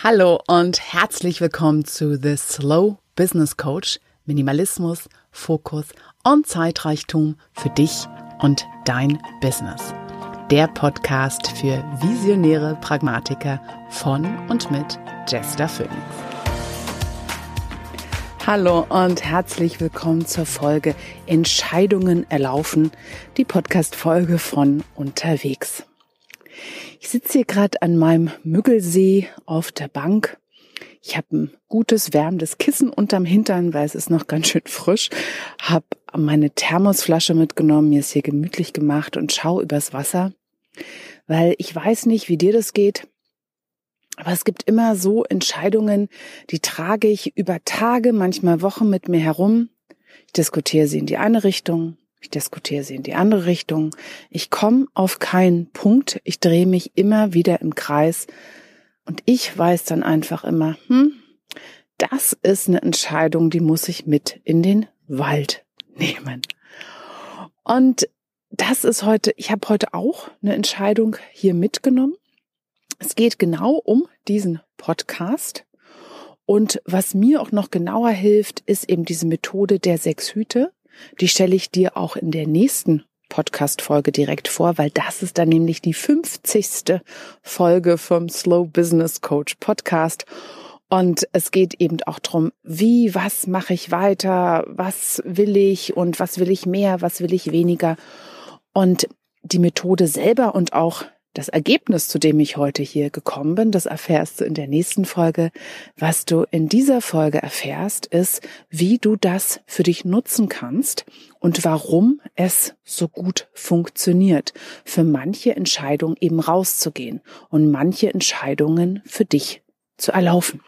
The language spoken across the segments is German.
Hallo und herzlich willkommen zu The Slow Business Coach. Minimalismus, Fokus und Zeitreichtum für dich und dein Business. Der Podcast für visionäre Pragmatiker von und mit Jester Phoenix. Hallo und herzlich willkommen zur Folge Entscheidungen erlaufen, die Podcast-Folge von unterwegs. Ich sitze hier gerade an meinem Müggelsee auf der Bank. Ich habe ein gutes, wärmendes Kissen unterm Hintern, weil es ist noch ganz schön frisch. Hab meine Thermosflasche mitgenommen, mir ist hier gemütlich gemacht und schau übers Wasser. Weil ich weiß nicht, wie dir das geht. Aber es gibt immer so Entscheidungen, die trage ich über Tage, manchmal Wochen mit mir herum. Ich diskutiere sie in die eine Richtung, ich diskutiere sie in die andere Richtung. Ich komme auf keinen Punkt. Ich drehe mich immer wieder im Kreis. Und ich weiß dann einfach immer, hm, das ist eine Entscheidung, die muss ich mit in den Wald nehmen. Und das ist heute, ich habe heute auch eine Entscheidung hier mitgenommen. Es geht genau um diesen Podcast. Und was mir auch noch genauer hilft, ist eben diese Methode der sechs Hüte. Die stelle ich dir auch in der nächsten Podcast-Folge direkt vor, weil das ist dann nämlich die 50. Folge vom Slow Business Coach Podcast. Und es geht eben auch drum, wie, was mache ich weiter, was will ich und was will ich mehr, was will ich weniger. Und die Methode selber und auch das Ergebnis, zu dem ich heute hier gekommen bin, das erfährst du in der nächsten Folge. Was du in dieser Folge erfährst, ist, wie du das für dich nutzen kannst und warum es so gut funktioniert, für manche Entscheidungen eben rauszugehen und manche Entscheidungen für dich zu erlaufen.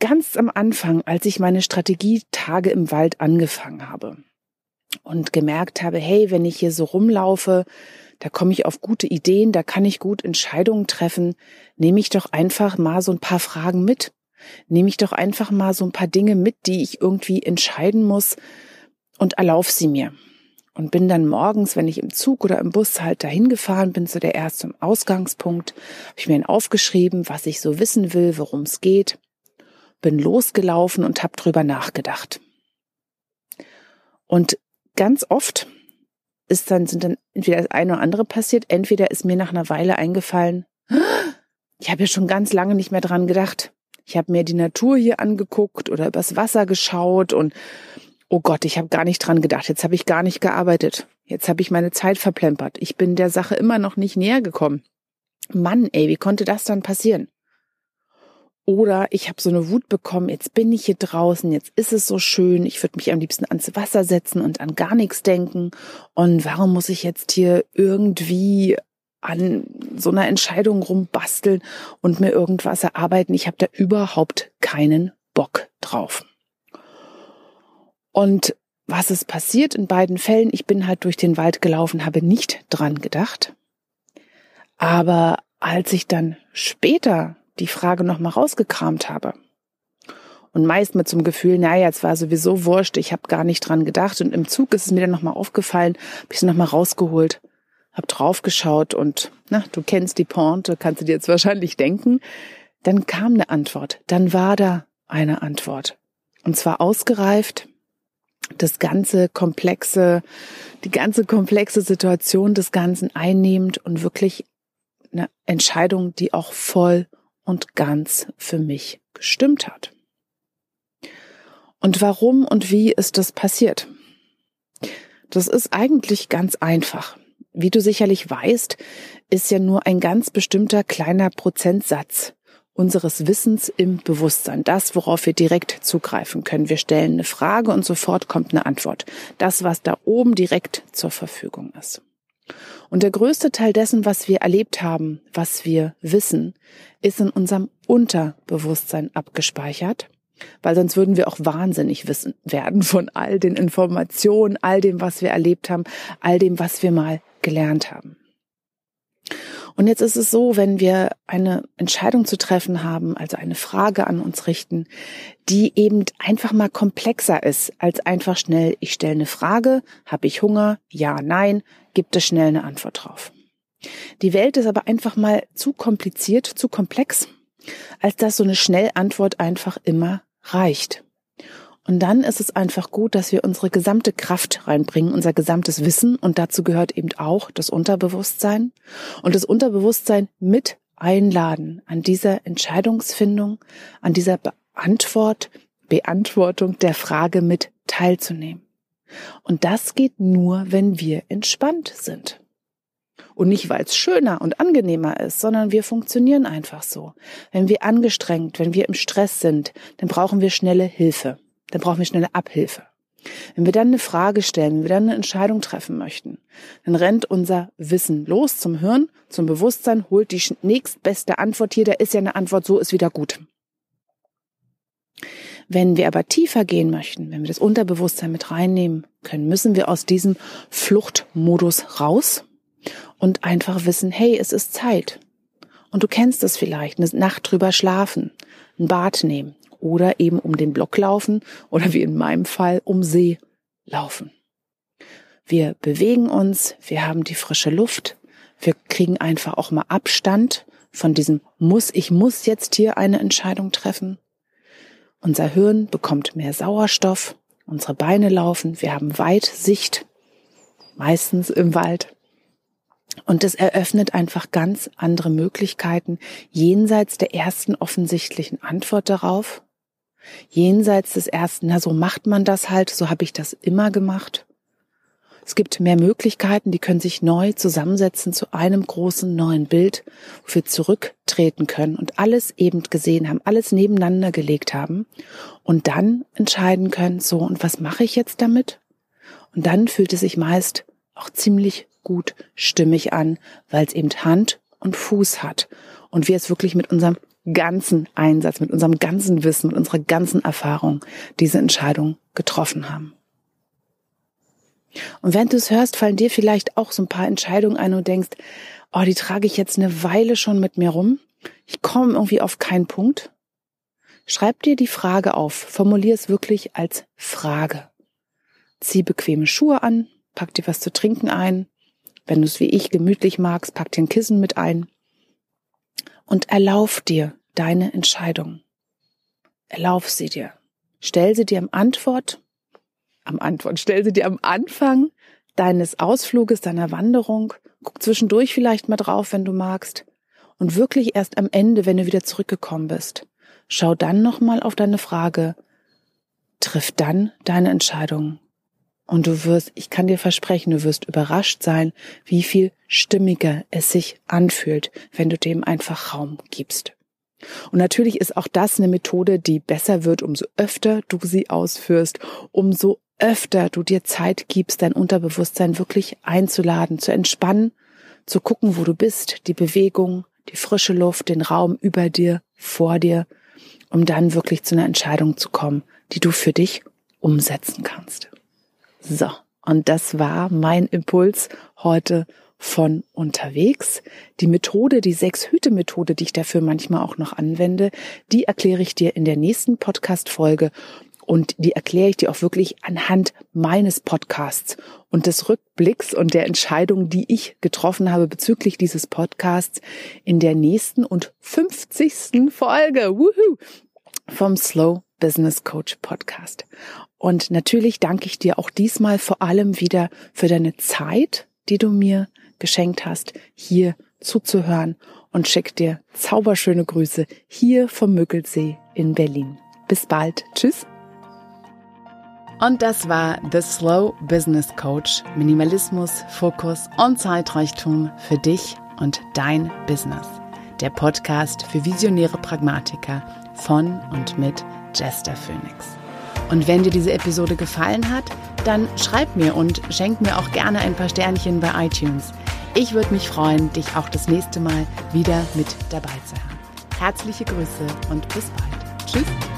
Ganz am Anfang, als ich meine Strategietage im Wald angefangen habe und gemerkt habe, hey, wenn ich hier so rumlaufe, da komme ich auf gute Ideen, da kann ich gut Entscheidungen treffen, nehme ich doch einfach mal so ein paar Fragen mit. Nehme ich doch einfach mal so ein paar Dinge mit, die ich irgendwie entscheiden muss und erlauf sie mir. Und bin dann morgens, wenn ich im Zug oder im Bus halt dahin gefahren bin, zu der ersten Ausgangspunkt, habe ich mir dann aufgeschrieben, was ich so wissen will, worum es geht, bin losgelaufen und habe drüber nachgedacht. Und ganz oft ist dann, sind dann entweder das eine oder andere passiert, entweder ist mir nach einer Weile eingefallen, ich habe ja schon ganz lange nicht mehr dran gedacht. Ich habe mir die Natur hier angeguckt oder übers Wasser geschaut und oh Gott, ich habe gar nicht dran gedacht. Jetzt habe ich gar nicht gearbeitet. Jetzt habe ich meine Zeit verplempert. Ich bin der Sache immer noch nicht näher gekommen. Mann, ey, wie konnte das dann passieren? Oder ich habe so eine Wut bekommen, jetzt bin ich hier draußen, jetzt ist es so schön, ich würde mich am liebsten ans Wasser setzen und an gar nichts denken. Und warum muss ich jetzt hier irgendwie an so einer Entscheidung rumbasteln und mir irgendwas erarbeiten? Ich habe da überhaupt keinen Bock drauf. Und was ist passiert in beiden Fällen? Ich bin halt durch den Wald gelaufen, habe nicht dran gedacht. Aber als ich dann später die Frage nochmal rausgekramt habe. Und meist mit so einem Gefühl, naja, jetzt war sowieso wurscht, ich habe gar nicht dran gedacht. Und im Zug ist es mir dann nochmal aufgefallen, habe ich es nochmal rausgeholt, habe draufgeschaut und, na, du kennst die Pointe, kannst du dir jetzt wahrscheinlich denken. Dann kam eine Antwort, dann war da eine Antwort. Und zwar ausgereift, das ganze komplexe, die ganze komplexe Situation des Ganzen einnehmend und wirklich eine Entscheidung, die auch voll und ganz für mich gestimmt hat. Und warum und wie ist das passiert? Das ist eigentlich ganz einfach. Wie du sicherlich weißt, ist ja nur ein ganz bestimmter kleiner Prozentsatz unseres Wissens im Bewusstsein. Das, worauf wir direkt zugreifen können. Wir stellen eine Frage und sofort kommt eine Antwort. Das, was da oben direkt zur Verfügung ist. Und der größte Teil dessen, was wir erlebt haben, was wir wissen, ist in unserem Unterbewusstsein abgespeichert, weil sonst würden wir auch wahnsinnig wissen werden von all den Informationen, all dem, was wir erlebt haben, all dem, was wir mal gelernt haben. Und jetzt ist es so, wenn wir eine Entscheidung zu treffen haben, also eine Frage an uns richten, die eben einfach mal komplexer ist als einfach schnell, ich stelle eine Frage, habe ich Hunger, ja, nein, gibt es schnell eine Antwort drauf. Die Welt ist aber einfach mal zu kompliziert, zu komplex, als dass so eine Schnellantwort einfach immer reicht. Und dann ist es einfach gut, dass wir unsere gesamte Kraft reinbringen, unser gesamtes Wissen. Und dazu gehört eben auch das Unterbewusstsein. Und das Unterbewusstsein mit einladen, an dieser Entscheidungsfindung, an dieser Beantwort, Beantwortung der Frage mit teilzunehmen. Und das geht nur, wenn wir entspannt sind. Und nicht, weil es schöner und angenehmer ist, sondern wir funktionieren einfach so. Wenn wir angestrengt, wenn wir im Stress sind, dann brauchen wir schnelle Hilfe. Dann brauchen wir schnelle Abhilfe. Wenn wir dann eine Frage stellen, wenn wir dann eine Entscheidung treffen möchten, dann rennt unser Wissen los zum Hirn, zum Bewusstsein, holt die nächstbeste Antwort hier, da ist ja eine Antwort, so ist wieder gut. Wenn wir aber tiefer gehen möchten, wenn wir das Unterbewusstsein mit reinnehmen können, müssen wir aus diesem Fluchtmodus raus und einfach wissen, hey, es ist Zeit. Und du kennst es vielleicht, eine Nacht drüber schlafen, ein Bad nehmen oder eben um den Block laufen oder wie in meinem Fall um See laufen. Wir bewegen uns, wir haben die frische Luft, wir kriegen einfach auch mal Abstand von diesem muss, ich muss jetzt hier eine Entscheidung treffen. Unser Hirn bekommt mehr Sauerstoff, unsere Beine laufen, wir haben Weitsicht, meistens im Wald. Und es eröffnet einfach ganz andere Möglichkeiten jenseits der ersten offensichtlichen Antwort darauf. Jenseits des ersten, na so macht man das halt, so habe ich das immer gemacht. Es gibt mehr Möglichkeiten, die können sich neu zusammensetzen zu einem großen neuen Bild, wo wir zurücktreten können und alles eben gesehen haben, alles nebeneinander gelegt haben und dann entscheiden können, so und was mache ich jetzt damit? Und dann fühlt es sich meist auch ziemlich gut stimmig an, weil es eben Hand und Fuß hat und wir es wirklich mit unserem ganzen Einsatz, mit unserem ganzen Wissen, mit unserer ganzen Erfahrung diese Entscheidung getroffen haben. Und wenn du es hörst, fallen dir vielleicht auch so ein paar Entscheidungen ein und denkst, oh, die trage ich jetzt eine Weile schon mit mir rum. Ich komme irgendwie auf keinen Punkt. Schreib dir die Frage auf, formulier es wirklich als Frage. Zieh bequeme Schuhe an, pack dir was zu trinken ein. Wenn du es wie ich gemütlich magst, pack dir ein Kissen mit ein. Und erlauf dir deine Entscheidung. Erlauf sie dir. Stell sie dir am Antwort am Antwort. Stell sie dir am Anfang deines Ausfluges, deiner Wanderung. Guck zwischendurch vielleicht mal drauf, wenn du magst. Und wirklich erst am Ende, wenn du wieder zurückgekommen bist. Schau dann nochmal auf deine Frage. Triff dann deine Entscheidung. Und du wirst, ich kann dir versprechen, du wirst überrascht sein, wie viel stimmiger es sich anfühlt, wenn du dem einfach Raum gibst. Und natürlich ist auch das eine Methode, die besser wird, umso öfter du sie ausführst, umso öfter du dir Zeit gibst, dein Unterbewusstsein wirklich einzuladen, zu entspannen, zu gucken, wo du bist, die Bewegung, die frische Luft, den Raum über dir, vor dir, um dann wirklich zu einer Entscheidung zu kommen, die du für dich umsetzen kannst. So, und das war mein Impuls heute von unterwegs. Die Methode, die Sechs-Hüte-Methode, die ich dafür manchmal auch noch anwende, die erkläre ich dir in der nächsten Podcast-Folge und die erkläre ich dir auch wirklich anhand meines Podcasts und des Rückblicks und der Entscheidung, die ich getroffen habe bezüglich dieses Podcasts in der nächsten und 50. Folge Woohoo, vom Slow Business Coach Podcast. Und natürlich danke ich dir auch diesmal vor allem wieder für deine Zeit, die du mir geschenkt hast, hier zuzuhören und schick dir zauberschöne Grüße hier vom Müggelsee in Berlin. Bis bald. Tschüss. Und das war The Slow Business Coach. Minimalismus, Fokus und Zeitreichtum für dich und dein Business. Der Podcast für visionäre Pragmatiker von und mit Jester Phoenix. Und wenn dir diese Episode gefallen hat, dann schreib mir und schenk mir auch gerne ein paar Sternchen bei iTunes. Ich würde mich freuen, dich auch das nächste Mal wieder mit dabei zu haben. Herzliche Grüße und bis bald. Tschüss.